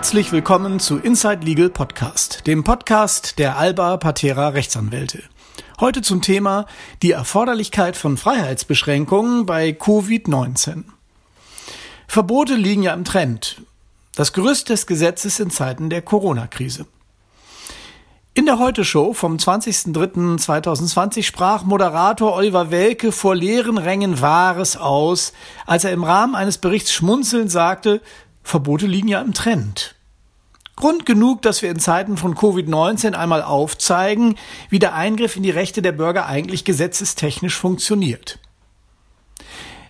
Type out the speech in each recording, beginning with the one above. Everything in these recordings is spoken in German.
Herzlich willkommen zu Inside Legal Podcast, dem Podcast der Alba Patera Rechtsanwälte. Heute zum Thema die Erforderlichkeit von Freiheitsbeschränkungen bei Covid-19. Verbote liegen ja im Trend. Das Gerüst des Gesetzes in Zeiten der Corona-Krise. In der Heute-Show vom 20.03.2020 sprach Moderator Oliver Welke vor leeren Rängen Wahres aus, als er im Rahmen eines Berichts schmunzelnd sagte, Verbote liegen ja im Trend. Grund genug, dass wir in Zeiten von Covid-19 einmal aufzeigen, wie der Eingriff in die Rechte der Bürger eigentlich gesetzestechnisch funktioniert.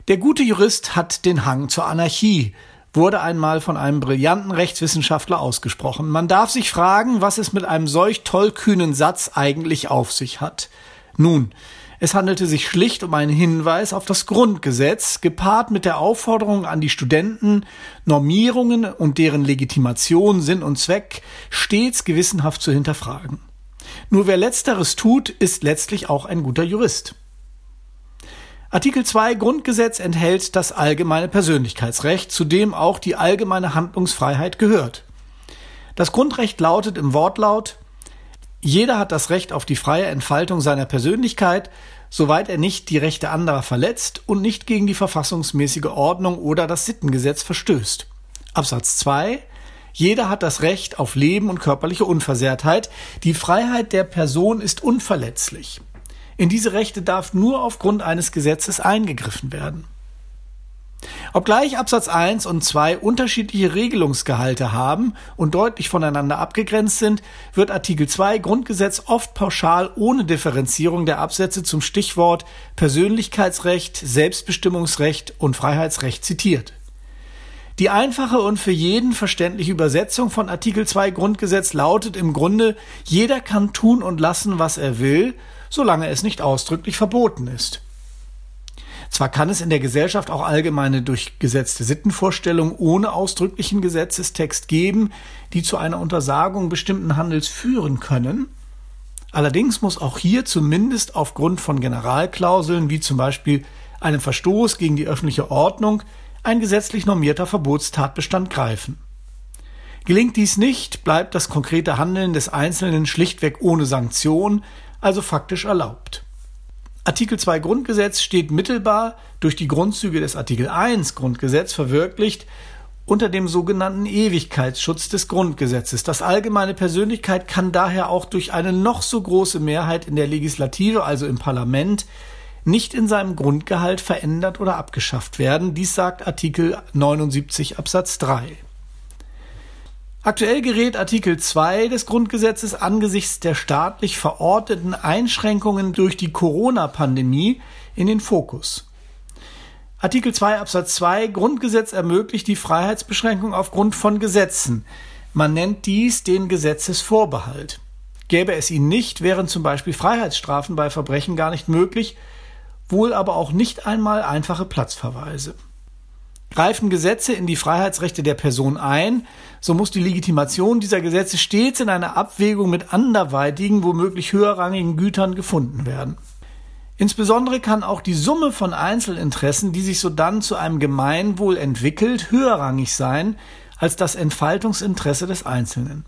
Der gute Jurist hat den Hang zur Anarchie, wurde einmal von einem brillanten Rechtswissenschaftler ausgesprochen. Man darf sich fragen, was es mit einem solch tollkühnen Satz eigentlich auf sich hat. Nun, es handelte sich schlicht um einen Hinweis auf das Grundgesetz, gepaart mit der Aufforderung an die Studenten, Normierungen und deren Legitimation, Sinn und Zweck stets gewissenhaft zu hinterfragen. Nur wer letzteres tut, ist letztlich auch ein guter Jurist. Artikel 2 Grundgesetz enthält das allgemeine Persönlichkeitsrecht, zu dem auch die allgemeine Handlungsfreiheit gehört. Das Grundrecht lautet im Wortlaut jeder hat das Recht auf die freie Entfaltung seiner Persönlichkeit, soweit er nicht die Rechte anderer verletzt und nicht gegen die verfassungsmäßige Ordnung oder das Sittengesetz verstößt. Absatz 2 jeder hat das Recht auf Leben und körperliche Unversehrtheit. Die Freiheit der Person ist unverletzlich. In diese Rechte darf nur aufgrund eines Gesetzes eingegriffen werden. Obgleich Absatz 1 und 2 unterschiedliche Regelungsgehalte haben und deutlich voneinander abgegrenzt sind, wird Artikel 2 Grundgesetz oft pauschal ohne Differenzierung der Absätze zum Stichwort Persönlichkeitsrecht, Selbstbestimmungsrecht und Freiheitsrecht zitiert. Die einfache und für jeden verständliche Übersetzung von Artikel 2 Grundgesetz lautet im Grunde, jeder kann tun und lassen, was er will, solange es nicht ausdrücklich verboten ist. Zwar kann es in der Gesellschaft auch allgemeine durchgesetzte Sittenvorstellungen ohne ausdrücklichen Gesetzestext geben, die zu einer Untersagung bestimmten Handels führen können. Allerdings muss auch hier zumindest aufgrund von Generalklauseln wie zum Beispiel einem Verstoß gegen die öffentliche Ordnung ein gesetzlich normierter Verbotstatbestand greifen. Gelingt dies nicht, bleibt das konkrete Handeln des Einzelnen schlichtweg ohne Sanktion, also faktisch erlaubt. Artikel 2 Grundgesetz steht mittelbar durch die Grundzüge des Artikel 1 Grundgesetz verwirklicht unter dem sogenannten Ewigkeitsschutz des Grundgesetzes. Das allgemeine Persönlichkeit kann daher auch durch eine noch so große Mehrheit in der Legislative, also im Parlament, nicht in seinem Grundgehalt verändert oder abgeschafft werden. Dies sagt Artikel 79 Absatz 3. Aktuell gerät Artikel 2 des Grundgesetzes angesichts der staatlich verordneten Einschränkungen durch die Corona-Pandemie in den Fokus. Artikel 2 Absatz 2 Grundgesetz ermöglicht die Freiheitsbeschränkung aufgrund von Gesetzen. Man nennt dies den Gesetzesvorbehalt. Gäbe es ihn nicht, wären zum Beispiel Freiheitsstrafen bei Verbrechen gar nicht möglich, wohl aber auch nicht einmal einfache Platzverweise. Greifen Gesetze in die Freiheitsrechte der Person ein, so muss die Legitimation dieser Gesetze stets in einer Abwägung mit anderweitigen, womöglich höherrangigen Gütern gefunden werden. Insbesondere kann auch die Summe von Einzelinteressen, die sich sodann zu einem Gemeinwohl entwickelt, höherrangig sein als das Entfaltungsinteresse des Einzelnen.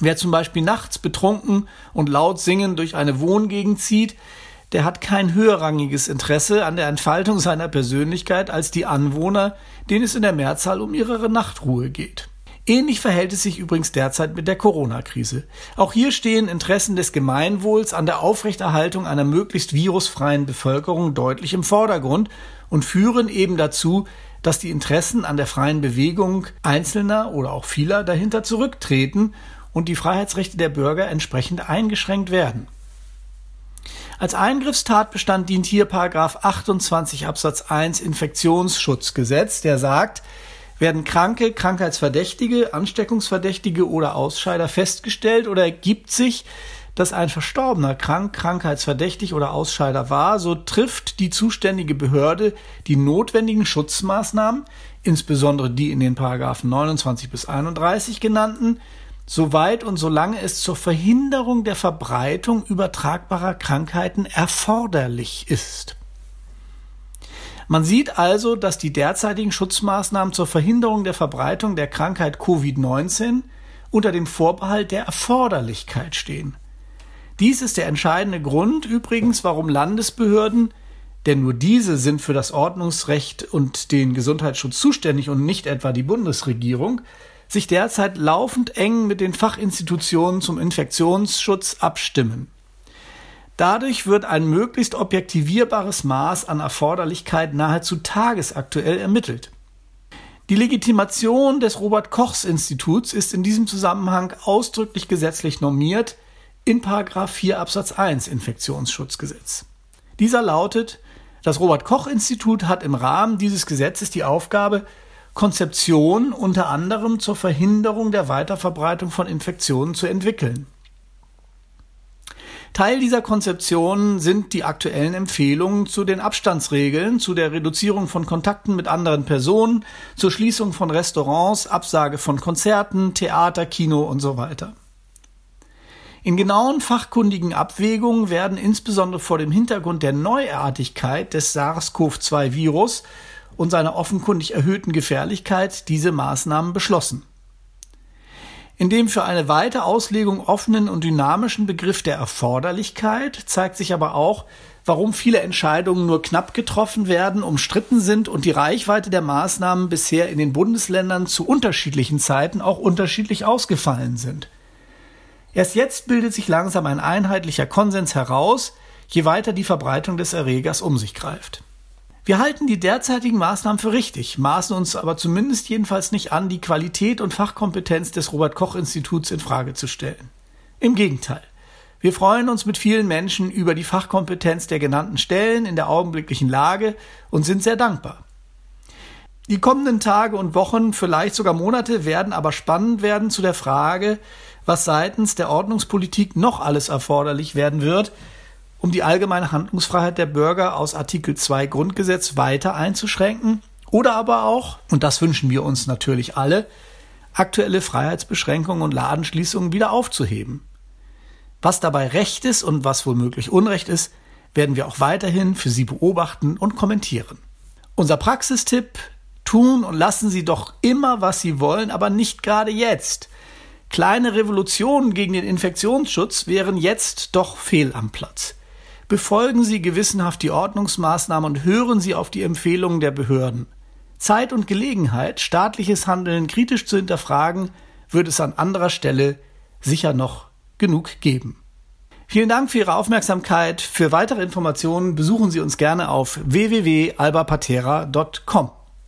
Wer zum Beispiel nachts betrunken und laut singend durch eine Wohngegend zieht, der hat kein höherrangiges Interesse an der Entfaltung seiner Persönlichkeit als die Anwohner, denen es in der Mehrzahl um ihre Nachtruhe geht. Ähnlich verhält es sich übrigens derzeit mit der Corona-Krise. Auch hier stehen Interessen des Gemeinwohls an der Aufrechterhaltung einer möglichst virusfreien Bevölkerung deutlich im Vordergrund und führen eben dazu, dass die Interessen an der freien Bewegung Einzelner oder auch vieler dahinter zurücktreten und die Freiheitsrechte der Bürger entsprechend eingeschränkt werden. Als Eingriffstatbestand dient hier Paragraph 28 Absatz 1 Infektionsschutzgesetz, der sagt, werden Kranke, Krankheitsverdächtige, Ansteckungsverdächtige oder Ausscheider festgestellt oder ergibt sich, dass ein Verstorbener krank, krankheitsverdächtig oder Ausscheider war, so trifft die zuständige Behörde die notwendigen Schutzmaßnahmen, insbesondere die in den Paragraphen 29 bis 31 genannten, soweit und solange es zur Verhinderung der Verbreitung übertragbarer Krankheiten erforderlich ist. Man sieht also, dass die derzeitigen Schutzmaßnahmen zur Verhinderung der Verbreitung der Krankheit Covid-19 unter dem Vorbehalt der Erforderlichkeit stehen. Dies ist der entscheidende Grund übrigens, warum Landesbehörden, denn nur diese sind für das Ordnungsrecht und den Gesundheitsschutz zuständig und nicht etwa die Bundesregierung, sich derzeit laufend eng mit den Fachinstitutionen zum Infektionsschutz abstimmen. Dadurch wird ein möglichst objektivierbares Maß an Erforderlichkeit nahezu tagesaktuell ermittelt. Die Legitimation des Robert Kochs Instituts ist in diesem Zusammenhang ausdrücklich gesetzlich normiert in 4 Absatz 1 Infektionsschutzgesetz. Dieser lautet, das Robert Koch Institut hat im Rahmen dieses Gesetzes die Aufgabe, Konzeption unter anderem zur Verhinderung der Weiterverbreitung von Infektionen zu entwickeln. Teil dieser Konzeption sind die aktuellen Empfehlungen zu den Abstandsregeln, zu der Reduzierung von Kontakten mit anderen Personen, zur Schließung von Restaurants, Absage von Konzerten, Theater, Kino und so weiter. In genauen fachkundigen Abwägungen werden insbesondere vor dem Hintergrund der Neuartigkeit des SARS-CoV-2-Virus und seiner offenkundig erhöhten Gefährlichkeit diese Maßnahmen beschlossen. In dem für eine weite Auslegung offenen und dynamischen Begriff der Erforderlichkeit zeigt sich aber auch, warum viele Entscheidungen nur knapp getroffen werden, umstritten sind und die Reichweite der Maßnahmen bisher in den Bundesländern zu unterschiedlichen Zeiten auch unterschiedlich ausgefallen sind. Erst jetzt bildet sich langsam ein einheitlicher Konsens heraus, je weiter die Verbreitung des Erregers um sich greift. Wir halten die derzeitigen Maßnahmen für richtig, maßen uns aber zumindest jedenfalls nicht an, die Qualität und Fachkompetenz des Robert Koch Instituts in Frage zu stellen. Im Gegenteil. Wir freuen uns mit vielen Menschen über die Fachkompetenz der genannten Stellen in der augenblicklichen Lage und sind sehr dankbar. Die kommenden Tage und Wochen, vielleicht sogar Monate, werden aber spannend werden zu der Frage, was seitens der Ordnungspolitik noch alles erforderlich werden wird, um die allgemeine Handlungsfreiheit der Bürger aus Artikel 2 Grundgesetz weiter einzuschränken oder aber auch, und das wünschen wir uns natürlich alle, aktuelle Freiheitsbeschränkungen und Ladenschließungen wieder aufzuheben. Was dabei Recht ist und was womöglich Unrecht ist, werden wir auch weiterhin für Sie beobachten und kommentieren. Unser Praxistipp, tun und lassen Sie doch immer, was Sie wollen, aber nicht gerade jetzt. Kleine Revolutionen gegen den Infektionsschutz wären jetzt doch fehl am Platz. Befolgen Sie gewissenhaft die Ordnungsmaßnahmen und hören Sie auf die Empfehlungen der Behörden. Zeit und Gelegenheit, staatliches Handeln kritisch zu hinterfragen, wird es an anderer Stelle sicher noch genug geben. Vielen Dank für Ihre Aufmerksamkeit. Für weitere Informationen besuchen Sie uns gerne auf www.albapatera.com.